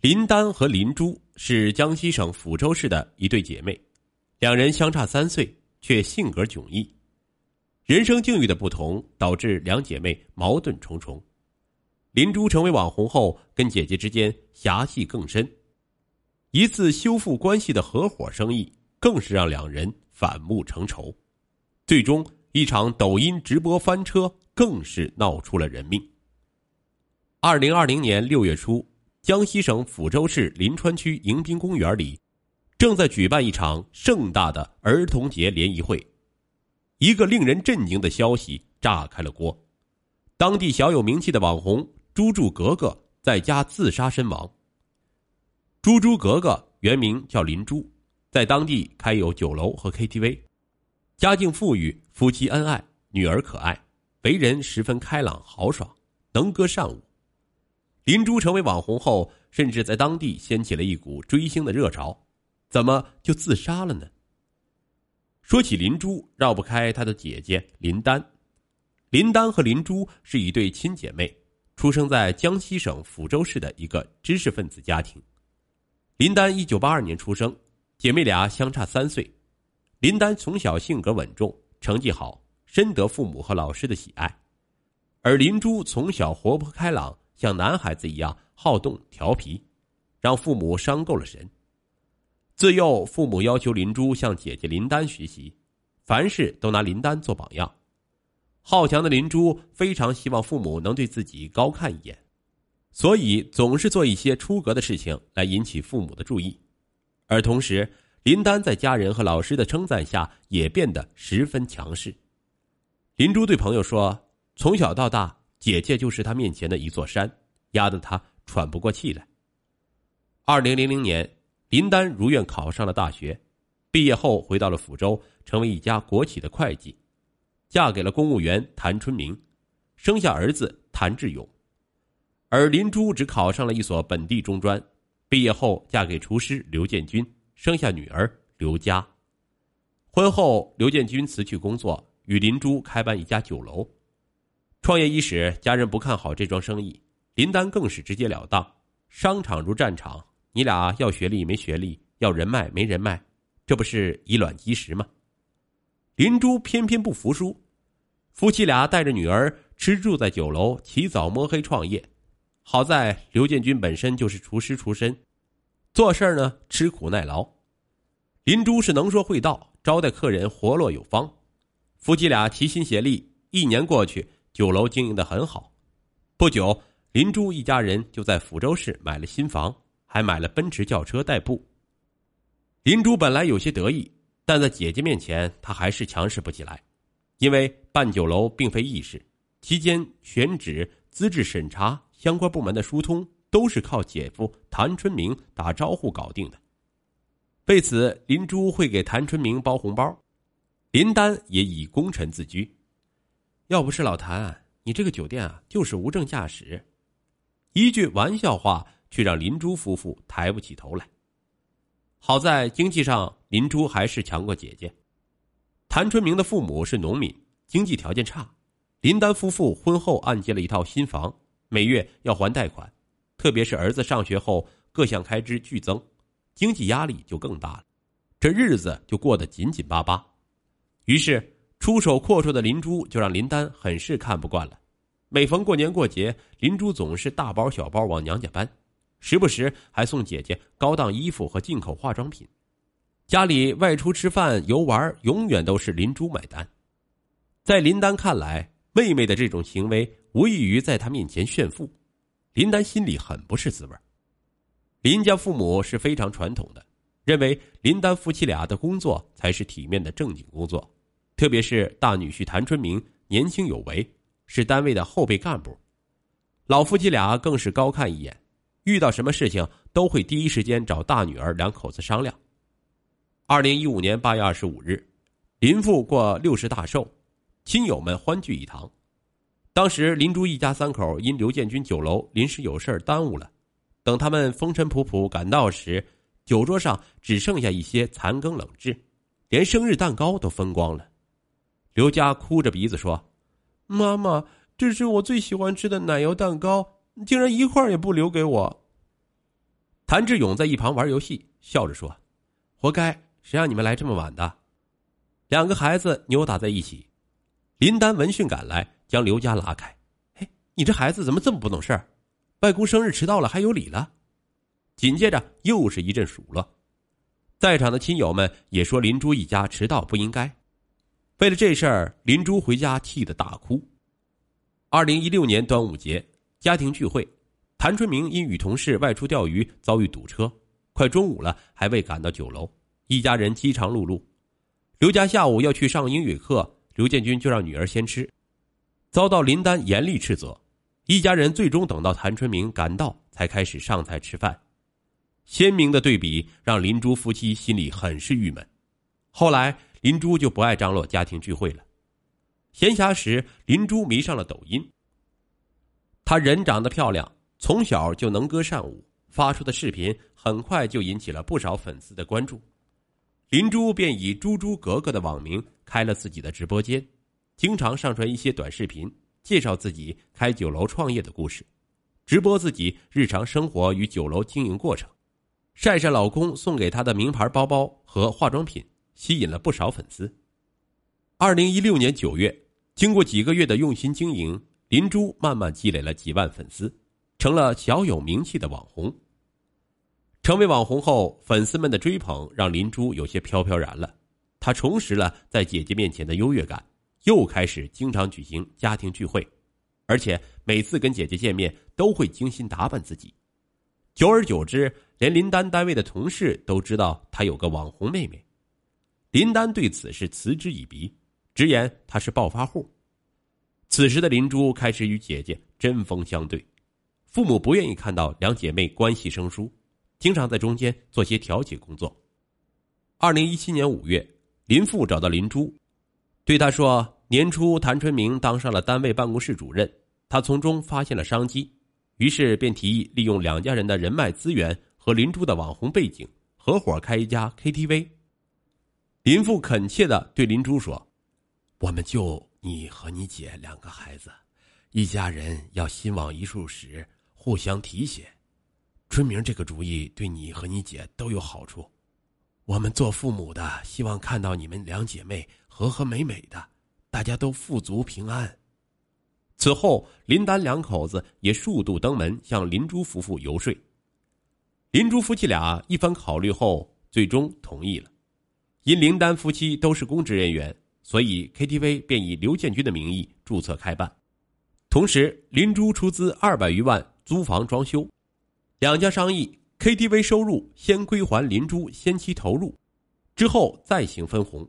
林丹和林珠是江西省抚州市的一对姐妹，两人相差三岁，却性格迥异。人生境遇的不同，导致两姐妹矛盾重重。林珠成为网红后，跟姐姐之间狭隙更深。一次修复关系的合伙生意，更是让两人反目成仇。最终，一场抖音直播翻车，更是闹出了人命。二零二零年六月初，江西省抚州市临川区迎宾公园里，正在举办一场盛大的儿童节联谊会。一个令人震惊的消息炸开了锅：当地小有名气的网红猪猪格格在家自杀身亡。猪猪格格原名叫林珠，在当地开有酒楼和 KTV，家境富裕，夫妻恩爱，女儿可爱，为人十分开朗豪爽，能歌善舞。林珠成为网红后，甚至在当地掀起了一股追星的热潮，怎么就自杀了呢？说起林珠，绕不开她的姐姐林丹。林丹和林珠是一对亲姐妹，出生在江西省抚州市的一个知识分子家庭。林丹一九八二年出生，姐妹俩相差三岁。林丹从小性格稳重，成绩好，深得父母和老师的喜爱；而林珠从小活泼开朗，像男孩子一样好动调皮，让父母伤够了神。自幼，父母要求林珠向姐姐林丹学习，凡事都拿林丹做榜样。好强的林珠非常希望父母能对自己高看一眼，所以总是做一些出格的事情来引起父母的注意。而同时，林丹在家人和老师的称赞下也变得十分强势。林珠对朋友说：“从小到大，姐姐就是他面前的一座山，压得他喘不过气来。”二零零零年。林丹如愿考上了大学，毕业后回到了抚州，成为一家国企的会计，嫁给了公务员谭春明，生下儿子谭志勇。而林珠只考上了一所本地中专，毕业后嫁给厨师刘建军，生下女儿刘佳。婚后，刘建军辞去工作，与林珠开办一家酒楼。创业伊始，家人不看好这桩生意，林丹更是直截了当：商场如战场。你俩要学历没学历，要人脉没人脉，这不是以卵击石吗？林珠偏偏不服输，夫妻俩带着女儿吃住在酒楼，起早摸黑创业。好在刘建军本身就是厨师出身，做事呢吃苦耐劳。林珠是能说会道，招待客人活络有方。夫妻俩齐心协力，一年过去，酒楼经营的很好。不久，林珠一家人就在抚州市买了新房。还买了奔驰轿车代步。林珠本来有些得意，但在姐姐面前，她还是强势不起来，因为办酒楼并非易事，期间选址、资质审查、相关部门的疏通，都是靠姐夫谭春明打招呼搞定的。为此，林珠会给谭春明包红包，林丹也以功臣自居。要不是老谭，你这个酒店啊，就是无证驾驶。一句玩笑话。却让林珠夫妇抬不起头来。好在经济上，林珠还是强过姐姐。谭春明的父母是农民，经济条件差。林丹夫妇婚后按揭了一套新房，每月要还贷款，特别是儿子上学后，各项开支剧增，经济压力就更大了。这日子就过得紧紧巴巴。于是，出手阔绰的林珠就让林丹很是看不惯了。每逢过年过节，林珠总是大包小包往娘家搬。时不时还送姐姐高档衣服和进口化妆品，家里外出吃饭游玩，永远都是林珠买单。在林丹看来，妹妹的这种行为无异于在她面前炫富，林丹心里很不是滋味。林家父母是非常传统的，认为林丹夫妻俩的工作才是体面的正经工作，特别是大女婿谭春明年轻有为，是单位的后备干部，老夫妻俩更是高看一眼。遇到什么事情都会第一时间找大女儿两口子商量。二零一五年八月二十五日，林父过六十大寿，亲友们欢聚一堂。当时林珠一家三口因刘建军酒楼临时有事耽误了，等他们风尘仆仆赶到时，酒桌上只剩下一些残羹冷炙，连生日蛋糕都分光了。刘佳哭着鼻子说：“妈妈，这是我最喜欢吃的奶油蛋糕。”竟然一块也不留给我。谭志勇在一旁玩游戏，笑着说：“活该，谁让你们来这么晚的？”两个孩子扭打在一起。林丹闻讯赶来，将刘佳拉开。“哎，你这孩子怎么这么不懂事儿？外公生日迟到了还有理了？”紧接着又是一阵数落。在场的亲友们也说林珠一家迟到不应该。为了这事儿，林珠回家气得大哭。二零一六年端午节家庭聚会，谭春明因与同事外出钓鱼遭遇堵车，快中午了还未赶到酒楼，一家人饥肠辘辘。刘家下午要去上英语课，刘建军就让女儿先吃，遭到林丹严厉斥责。一家人最终等到谭春明赶到，才开始上菜吃饭。鲜明的对比让林珠夫妻心里很是郁闷。后来，林珠就不爱张罗家庭聚会了。闲暇时，林珠迷上了抖音。她人长得漂亮，从小就能歌善舞，发出的视频很快就引起了不少粉丝的关注。林珠便以“猪猪格格”的网名开了自己的直播间，经常上传一些短视频，介绍自己开酒楼创业的故事，直播自己日常生活与酒楼经营过程。晒晒老公送给她的名牌包包和化妆品，吸引了不少粉丝。二零一六年九月，经过几个月的用心经营，林珠慢慢积累了几万粉丝，成了小有名气的网红。成为网红后，粉丝们的追捧让林珠有些飘飘然了。她重拾了在姐姐面前的优越感，又开始经常举行家庭聚会，而且每次跟姐姐见面都会精心打扮自己。久而久之，连林丹单位的同事都知道她有个网红妹妹。林丹对此是嗤之以鼻，直言他是暴发户。此时的林珠开始与姐姐针锋相对，父母不愿意看到两姐妹关系生疏，经常在中间做些调解工作。二零一七年五月，林父找到林珠，对他说：“年初谭春明当上了单位办公室主任，他从中发现了商机。”于是便提议利用两家人的人脉资源和林珠的网红背景，合伙开一家 KTV。林父恳切的对林珠说：“我们就你和你姐两个孩子，一家人要心往一处使，互相提携。春明这个主意对你和你姐都有好处。我们做父母的希望看到你们两姐妹和和美美的，大家都富足平安。”此后，林丹两口子也数度登门向林珠夫妇游说。林珠夫妻俩一番考虑后，最终同意了。因林丹夫妻都是公职人员，所以 KTV 便以刘建军的名义注册开办。同时，林珠出资二百余万租房装修。两家商议，KTV 收入先归还林珠先期投入，之后再行分红。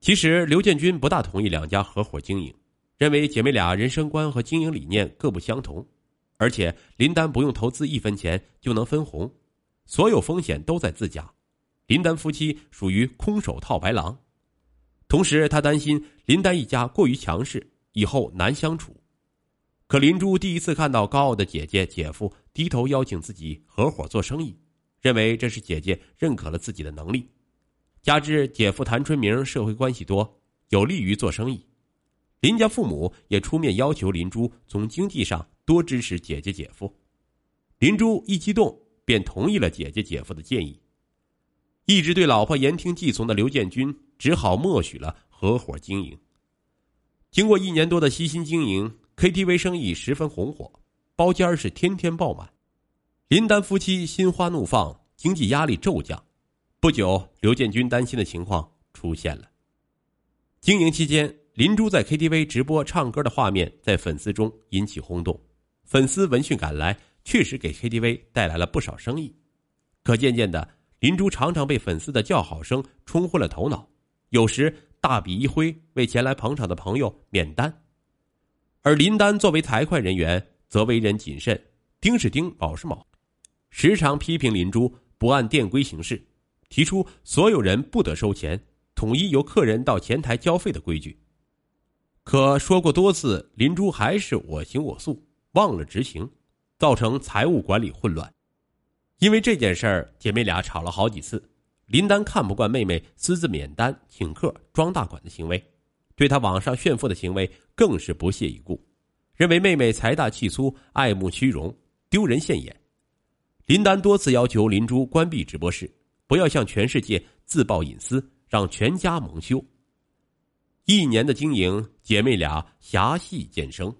其实，刘建军不大同意两家合伙经营。认为姐妹俩人生观和经营理念各不相同，而且林丹不用投资一分钱就能分红，所有风险都在自家。林丹夫妻属于空手套白狼，同时他担心林丹一家过于强势，以后难相处。可林珠第一次看到高傲的姐姐姐夫低头邀请自己合伙做生意，认为这是姐姐认可了自己的能力，加之姐夫谭春明社会关系多，有利于做生意。林家父母也出面要求林珠从经济上多支持姐姐姐夫，林珠一激动便同意了姐姐姐夫的建议。一直对老婆言听计从的刘建军只好默许了合伙经营。经过一年多的悉心经营，KTV 生意十分红火，包间是天天爆满。林丹夫妻心花怒放，经济压力骤降。不久，刘建军担心的情况出现了。经营期间。林珠在 KTV 直播唱歌的画面在粉丝中引起轰动，粉丝闻讯赶来，确实给 KTV 带来了不少生意。可渐渐的，林珠常常被粉丝的叫好声冲昏了头脑，有时大笔一挥为前来捧场的朋友免单。而林丹作为财会人员，则为人谨慎，丁是丁，卯是卯，时常批评林珠不按店规行事，提出所有人不得收钱，统一由客人到前台交费的规矩。可说过多次，林珠还是我行我素，忘了执行，造成财务管理混乱。因为这件事儿，姐妹俩吵了好几次。林丹看不惯妹妹私自免单、请客、装大款的行为，对她网上炫富的行为更是不屑一顾，认为妹妹财大气粗、爱慕虚荣、丢人现眼。林丹多次要求林珠关闭直播室，不要向全世界自曝隐私，让全家蒙羞。一年的经营，姐妹俩侠戏渐生。